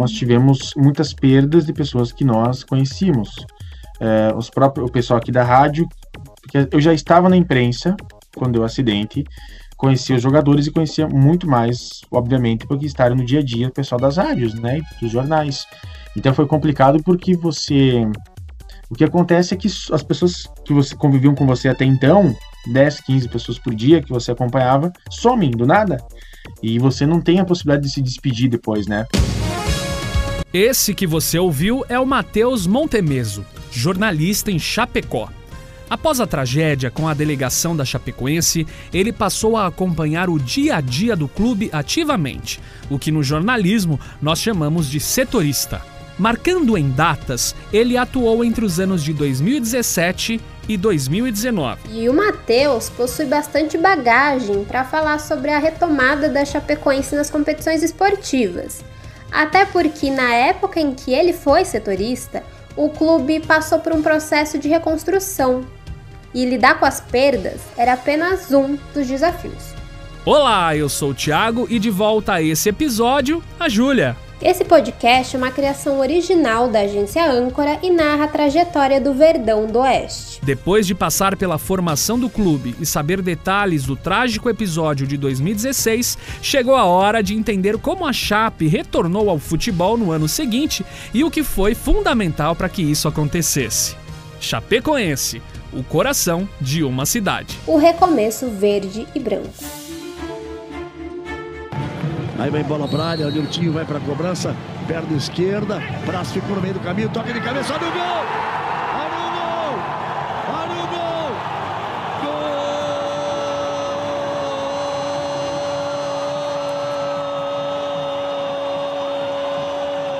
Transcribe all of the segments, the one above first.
nós tivemos muitas perdas de pessoas que nós conhecíamos. É, os próprios, o pessoal aqui da rádio, porque eu já estava na imprensa quando deu o acidente, conhecia os jogadores e conhecia muito mais, obviamente, porque estavam no dia a dia o pessoal das rádios, né, dos jornais. Então foi complicado porque você o que acontece é que as pessoas que você conviviam com você até então, 10, 15 pessoas por dia que você acompanhava, somem do nada. E você não tem a possibilidade de se despedir depois, né? Esse que você ouviu é o Matheus Montemeso, jornalista em Chapecó. Após a tragédia com a delegação da Chapecoense, ele passou a acompanhar o dia a dia do clube ativamente, o que no jornalismo nós chamamos de setorista. Marcando em datas, ele atuou entre os anos de 2017 e 2019. E o Matheus possui bastante bagagem para falar sobre a retomada da Chapecoense nas competições esportivas. Até porque na época em que ele foi setorista, o clube passou por um processo de reconstrução. E lidar com as perdas era apenas um dos desafios. Olá, eu sou o Thiago e de volta a esse episódio, a Júlia. Esse podcast é uma criação original da agência Âncora e narra a trajetória do Verdão do Oeste. Depois de passar pela formação do clube e saber detalhes do trágico episódio de 2016, chegou a hora de entender como a Chape retornou ao futebol no ano seguinte e o que foi fundamental para que isso acontecesse. Chapecoense, o coração de uma cidade. O recomeço verde e branco. Aí vem bola pra área, o Tio vai pra cobrança, perna esquerda, braço ficou no meio do caminho, toque de cabeça, olha o gol! O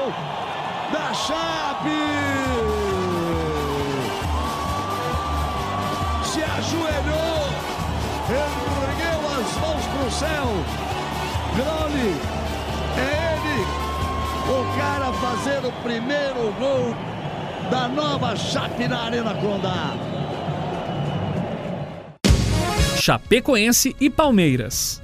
o! Da Chape! Se ajoelhou, ergueu as mãos pro céu, Groli, é ele, o cara fazer o primeiro gol da nova Chape na Arena Condá. Chapecoense e Palmeiras.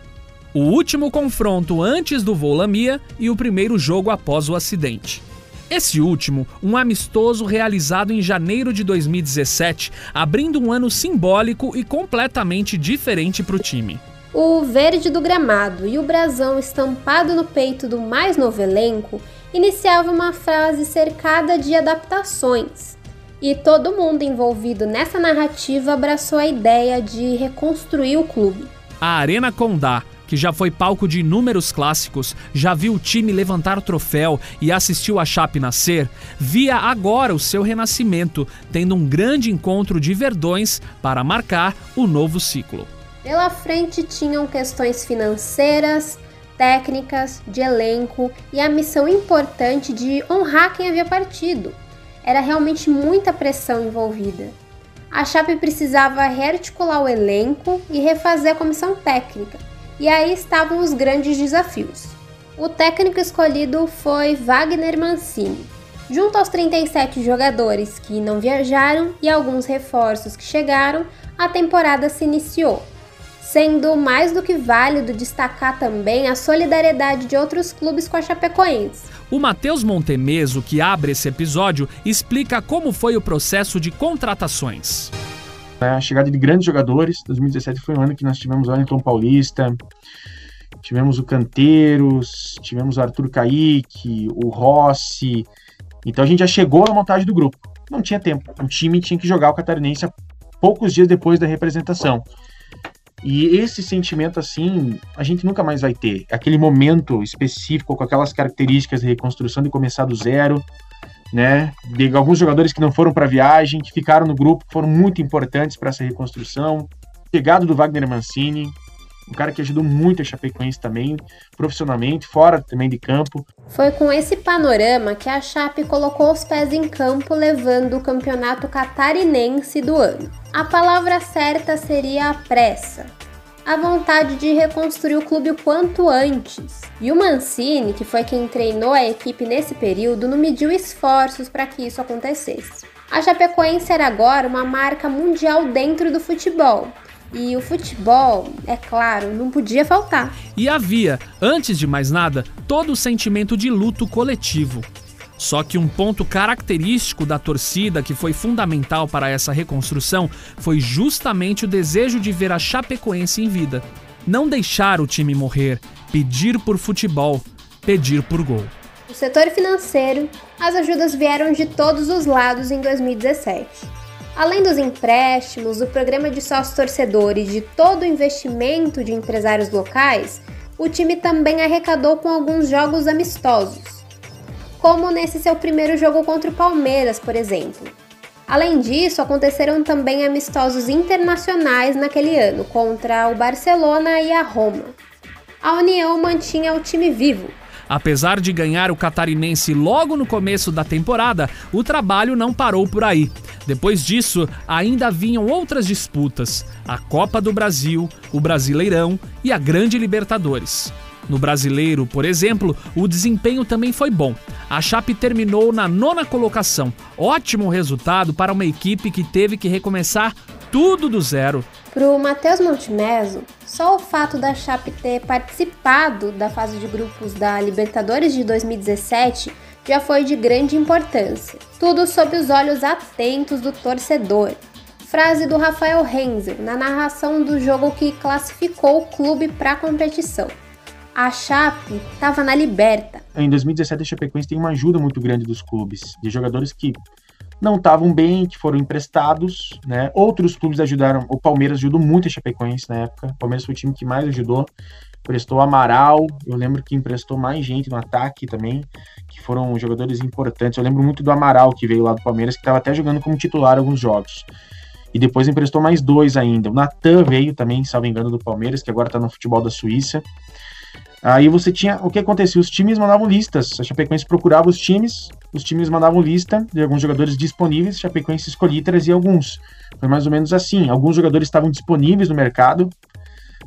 O último confronto antes do voo Lamia e o primeiro jogo após o acidente. Esse último, um amistoso realizado em janeiro de 2017, abrindo um ano simbólico e completamente diferente para o time. O verde do gramado e o brasão estampado no peito do mais novo elenco iniciava uma frase cercada de adaptações. E todo mundo envolvido nessa narrativa abraçou a ideia de reconstruir o clube. A Arena Condá, que já foi palco de inúmeros clássicos, já viu o time levantar o troféu e assistiu a Chape nascer, via agora o seu renascimento, tendo um grande encontro de verdões para marcar o novo ciclo. Pela frente tinham questões financeiras, técnicas, de elenco e a missão importante de honrar quem havia partido. Era realmente muita pressão envolvida. A Chape precisava rearticular o elenco e refazer a comissão técnica, e aí estavam os grandes desafios. O técnico escolhido foi Wagner Mancini. Junto aos 37 jogadores que não viajaram e alguns reforços que chegaram, a temporada se iniciou sendo mais do que válido destacar também a solidariedade de outros clubes com a Chapecoense. O Matheus Montemeso, que abre esse episódio, explica como foi o processo de contratações. A chegada de grandes jogadores, 2017 foi um ano que nós tivemos o Wellington Paulista, tivemos o Canteiros, tivemos o Arthur Caíque, o Rossi. Então a gente já chegou na montagem do grupo. Não tinha tempo. O time tinha que jogar o Catarinense poucos dias depois da representação. E esse sentimento, assim, a gente nunca mais vai ter. Aquele momento específico, com aquelas características de reconstrução de começar do zero, né? De alguns jogadores que não foram para viagem, que ficaram no grupo, foram muito importantes para essa reconstrução. Chegado do Wagner Mancini, um cara que ajudou muito a Chapecoense também, profissionalmente, fora também de campo. Foi com esse panorama que a Chape colocou os pés em campo levando o campeonato catarinense do ano. A palavra certa seria a pressa. A vontade de reconstruir o clube o quanto antes. E o Mancini, que foi quem treinou a equipe nesse período, não mediu esforços para que isso acontecesse. A Chapecoense era agora uma marca mundial dentro do futebol, E o futebol, é claro, não podia faltar. E havia, antes de mais nada, todo o sentimento de luto coletivo. Só que um ponto característico da torcida que foi fundamental para essa reconstrução foi justamente o desejo de ver a Chapecoense em vida. Não deixar o time morrer, pedir por futebol, pedir por gol. No setor financeiro, as ajudas vieram de todos os lados em 2017. Além dos empréstimos, do programa de sócio-torcedores e de todo o investimento de empresários locais, o time também arrecadou com alguns jogos amistosos, como nesse seu primeiro jogo contra o Palmeiras, por exemplo. Além disso, aconteceram também amistosos internacionais naquele ano contra o Barcelona e a Roma. A União mantinha o time vivo, Apesar de ganhar o catarinense logo no começo da temporada, o trabalho não parou por aí. Depois disso, ainda vinham outras disputas: a Copa do Brasil, o Brasileirão e a Grande Libertadores. No brasileiro, por exemplo, o desempenho também foi bom. A Chape terminou na nona colocação. Ótimo resultado para uma equipe que teve que recomeçar tudo do zero. Para o Matheus Montemeso, só o fato da Chape ter participado da fase de grupos da Libertadores de 2017 já foi de grande importância. Tudo sob os olhos atentos do torcedor. Frase do Rafael Renzel na narração do jogo que classificou o clube para a competição. A Chape estava na liberta. Em 2017, a Chapecoense tem uma ajuda muito grande dos clubes, de jogadores que não estavam bem, que foram emprestados, né? Outros clubes ajudaram, o Palmeiras ajudou muito a Chapecoense na época. O Palmeiras foi o time que mais ajudou. Prestou Amaral, eu lembro que emprestou mais gente no ataque também, que foram jogadores importantes. Eu lembro muito do Amaral que veio lá do Palmeiras, que estava até jogando como titular alguns jogos. E depois emprestou mais dois ainda. O Natan veio também, salvo engano, do Palmeiras, que agora está no futebol da Suíça. Aí você tinha. O que acontecia? Os times mandavam listas. A Chapecoense procurava os times, os times mandavam lista de alguns jogadores disponíveis, Chapecoense escolhia e trazia alguns. Foi mais ou menos assim. Alguns jogadores estavam disponíveis no mercado,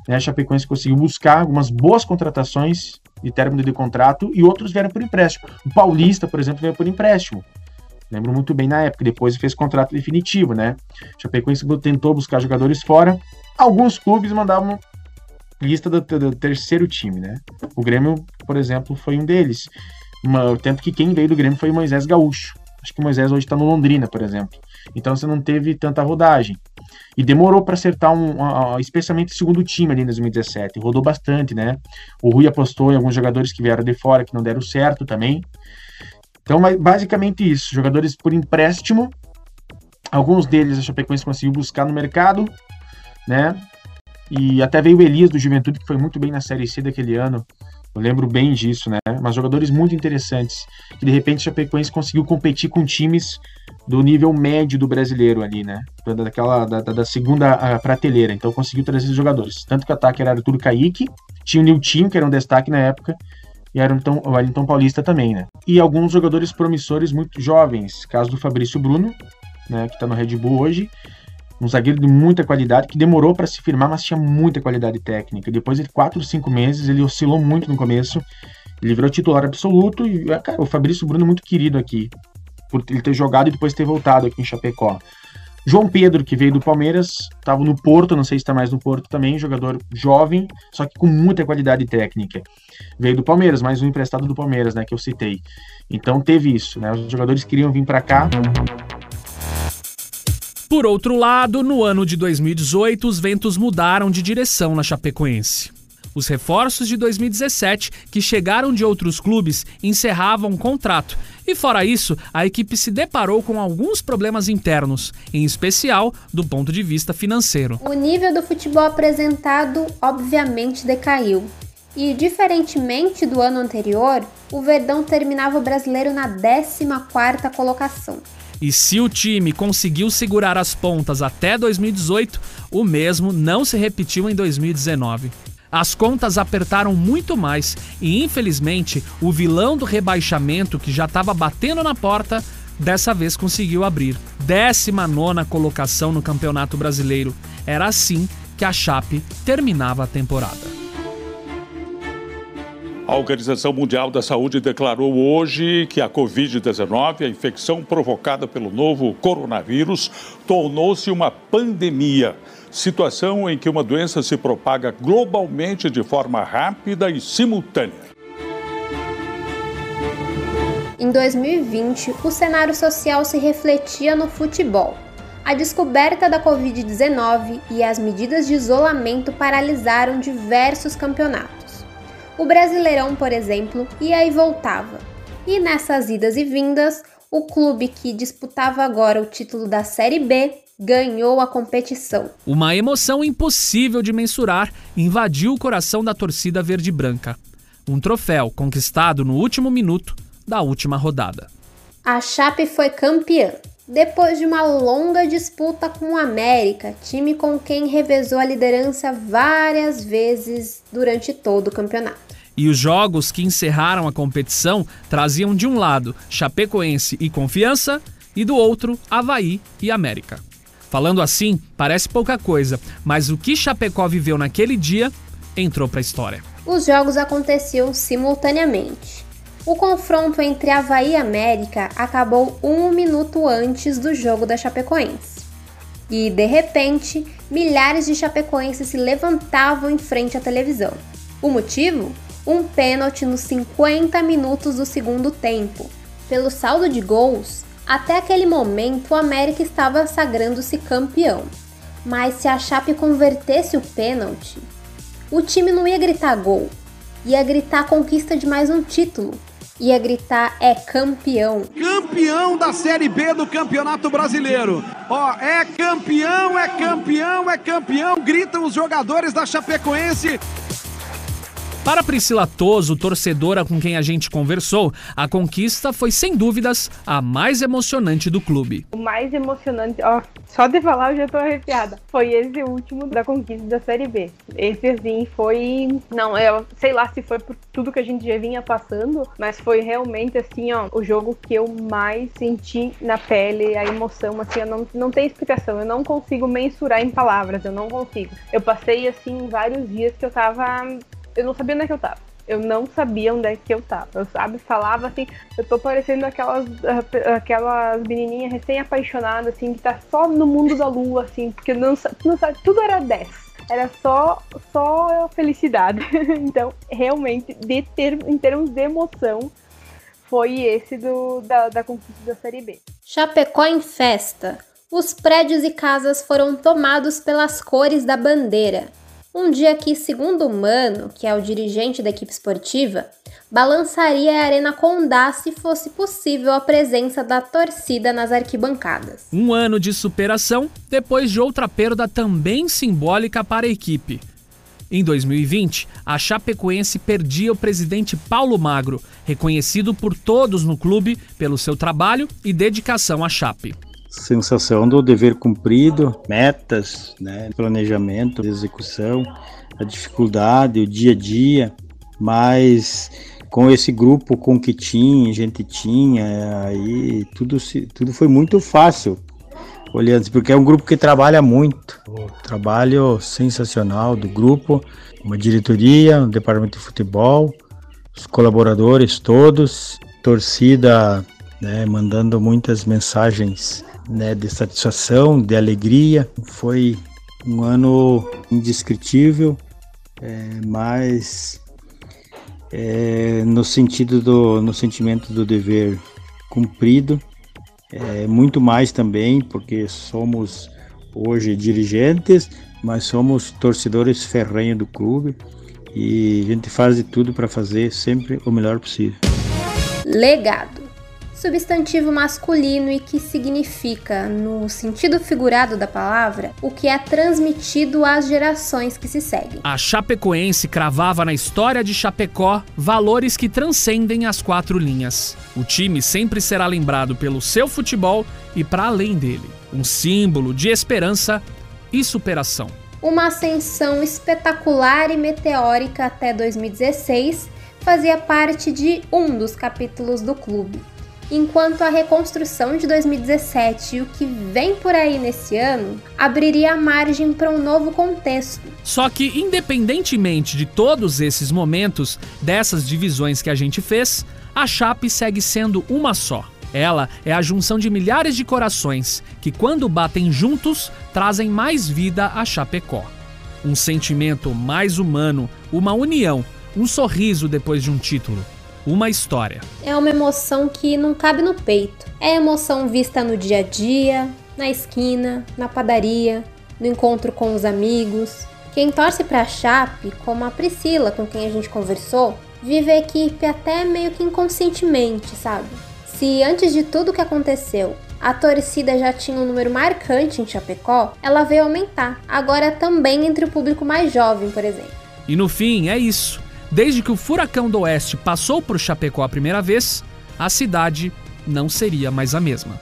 né? a Chapecoense conseguiu buscar algumas boas contratações de término de contrato e outros vieram por empréstimo. O Paulista, por exemplo, veio por empréstimo. Lembro muito bem na época, depois fez contrato definitivo, né? Chapecoense tentou buscar jogadores fora. Alguns clubes mandavam lista do, do, terceiro time, né? O Grêmio, por exemplo, foi um deles. Uma, tanto que quem veio do Grêmio foi o Moisés Gaúcho. Acho que o Moisés hoje está no Londrina, por exemplo. Então você não teve tanta rodagem. E demorou para acertar um, um, especialmente o segundo time ali em 2017. Rodou bastante, né? O Rui apostou em alguns jogadores que vieram de fora que não deram certo também. Então, basicamente isso. Jogadores por empréstimo. Alguns deles a Chapecoense conseguiu buscar no mercado, né? E até veio o Elias do Juventude, que foi muito bem na Série C daquele ano. Eu lembro bem disso, né? Mas jogadores muito interessantes. Que de repente a Chapecoense conseguiu competir com times do nível médio do brasileiro ali, né? Daquela, da, da segunda prateleira. Então conseguiu trazer esses jogadores. Tanto que o ataque era Arthur Kaique, tinha o Niltinho, que era um destaque na época, e era então, o Wellington Paulista também, né? E alguns jogadores promissores muito jovens. Caso do Fabrício Bruno, né? Que tá no Red Bull hoje um zagueiro de muita qualidade, que demorou para se firmar, mas tinha muita qualidade técnica. Depois de quatro, cinco meses, ele oscilou muito no começo, ele virou titular absoluto, e é, cara, o Fabrício Bruno é muito querido aqui, por ele ter jogado e depois ter voltado aqui em Chapecó. João Pedro, que veio do Palmeiras, estava no Porto, não sei se está mais no Porto também, jogador jovem, só que com muita qualidade técnica. Veio do Palmeiras, mais um emprestado do Palmeiras, né, que eu citei. Então teve isso, né? Os jogadores queriam vir para cá. Por outro lado, no ano de 2018, os ventos mudaram de direção na Chapecoense. Os reforços de 2017, que chegaram de outros clubes, encerravam o contrato. E fora isso, a equipe se deparou com alguns problemas internos, em especial do ponto de vista financeiro. O nível do futebol apresentado obviamente decaiu. E, diferentemente do ano anterior, o Verdão terminava o brasileiro na 14ª colocação. E se o time conseguiu segurar as pontas até 2018, o mesmo não se repetiu em 2019. As contas apertaram muito mais e, infelizmente, o vilão do rebaixamento que já estava batendo na porta dessa vez conseguiu abrir. 19 colocação no Campeonato Brasileiro. Era assim que a Chape terminava a temporada. A Organização Mundial da Saúde declarou hoje que a Covid-19, a infecção provocada pelo novo coronavírus, tornou-se uma pandemia. situação em que uma doença se propaga globalmente de forma rápida e simultânea. Em 2020, o cenário social se refletia no futebol. A descoberta da Covid-19 e as medidas de isolamento paralisaram diversos campeonatos. O Brasileirão, por exemplo, ia e voltava. E nessas idas e vindas, o clube que disputava agora o título da Série B ganhou a competição. Uma emoção impossível de mensurar invadiu o coração da torcida verde-branca. Um troféu conquistado no último minuto da última rodada. A Chape foi campeã. Depois de uma longa disputa com o América, time com quem revezou a liderança várias vezes durante todo o campeonato. E os jogos que encerraram a competição traziam de um lado Chapecoense e Confiança e do outro Havaí e América. Falando assim, parece pouca coisa, mas o que Chapecó viveu naquele dia entrou para a história. Os jogos aconteciam simultaneamente. O confronto entre Havaí e América acabou um minuto antes do jogo da Chapecoense. E, de repente, milhares de chapecoenses se levantavam em frente à televisão. O motivo? Um pênalti nos 50 minutos do segundo tempo. Pelo saldo de gols, até aquele momento o América estava sagrando-se campeão. Mas se a Chape convertesse o pênalti, o time não ia gritar gol, ia gritar conquista de mais um título, ia gritar é campeão. Campeão da Série B do Campeonato Brasileiro. Ó, é campeão, é campeão, é campeão, gritam os jogadores da Chapecoense. Para Priscila Toso, torcedora com quem a gente conversou, a conquista foi sem dúvidas a mais emocionante do clube. O mais emocionante, ó, só de falar eu já tô arrepiada. Foi esse último da conquista da Série B. Esse assim foi, não, eu sei lá se foi por tudo que a gente já vinha passando, mas foi realmente assim, ó, o jogo que eu mais senti na pele, a emoção, assim, não, não tem explicação, eu não consigo mensurar em palavras, eu não consigo. Eu passei assim vários dias que eu tava eu não sabia onde é que eu tava. Eu não sabia onde é que eu tava. Eu sabe, falava assim, eu tô parecendo aquelas, aquelas menininhas recém-apaixonadas, assim, que tá só no mundo da lua, assim, porque não, não sabe, tudo era 10 era só só felicidade. então, realmente, de ter, em termos de emoção, foi esse do, da, da conquista da Série B. Chapecó em festa. Os prédios e casas foram tomados pelas cores da bandeira. Um dia que, segundo o Mano, que é o dirigente da equipe esportiva, balançaria a Arena Condá se fosse possível a presença da torcida nas arquibancadas. Um ano de superação depois de outra perda também simbólica para a equipe. Em 2020, a Chapecoense perdia o presidente Paulo Magro, reconhecido por todos no clube pelo seu trabalho e dedicação à Chape sensação do dever cumprido, metas, né, planejamento, execução, a dificuldade, o dia a dia, mas com esse grupo com que tinha, gente tinha, aí tudo, tudo foi muito fácil, olhando, porque é um grupo que trabalha muito, o trabalho sensacional do grupo, uma diretoria, um departamento de futebol, os colaboradores todos, torcida né, mandando muitas mensagens né, de satisfação, de alegria. Foi um ano indescritível, é, mas é, no sentido do, no sentimento do dever cumprido, é, muito mais também, porque somos hoje dirigentes, mas somos torcedores ferrenhos do clube e a gente faz de tudo para fazer sempre o melhor possível. Legado substantivo masculino e que significa, no sentido figurado da palavra, o que é transmitido às gerações que se seguem. A Chapecoense cravava na história de Chapecó valores que transcendem as quatro linhas. O time sempre será lembrado pelo seu futebol e para além dele, um símbolo de esperança e superação. Uma ascensão espetacular e meteórica até 2016 fazia parte de um dos capítulos do clube enquanto a reconstrução de 2017 e o que vem por aí nesse ano abriria margem para um novo contexto. Só que, independentemente de todos esses momentos, dessas divisões que a gente fez, a Chape segue sendo uma só. Ela é a junção de milhares de corações que, quando batem juntos, trazem mais vida a Chapecó. Um sentimento mais humano, uma união, um sorriso depois de um título, uma história. É uma emoção que não cabe no peito. É emoção vista no dia a dia, na esquina, na padaria, no encontro com os amigos. Quem torce para a Chape, como a Priscila, com quem a gente conversou, vive a equipe até meio que inconscientemente, sabe? Se antes de tudo que aconteceu a torcida já tinha um número marcante em Chapecó, ela veio aumentar, agora também entre o público mais jovem, por exemplo. E no fim, é isso. Desde que o Furacão do Oeste passou por Chapecó a primeira vez, a cidade não seria mais a mesma.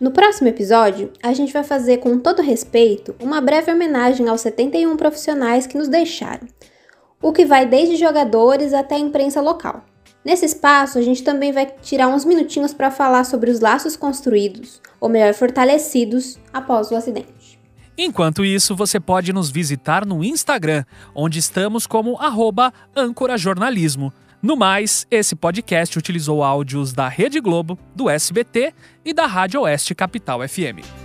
No próximo episódio, a gente vai fazer com todo respeito uma breve homenagem aos 71 profissionais que nos deixaram, o que vai desde jogadores até a imprensa local. Nesse espaço, a gente também vai tirar uns minutinhos para falar sobre os laços construídos, ou melhor, fortalecidos, após o acidente. Enquanto isso, você pode nos visitar no Instagram, onde estamos como @ancorajornalismo. No mais, esse podcast utilizou áudios da Rede Globo, do SBT e da Rádio Oeste Capital FM.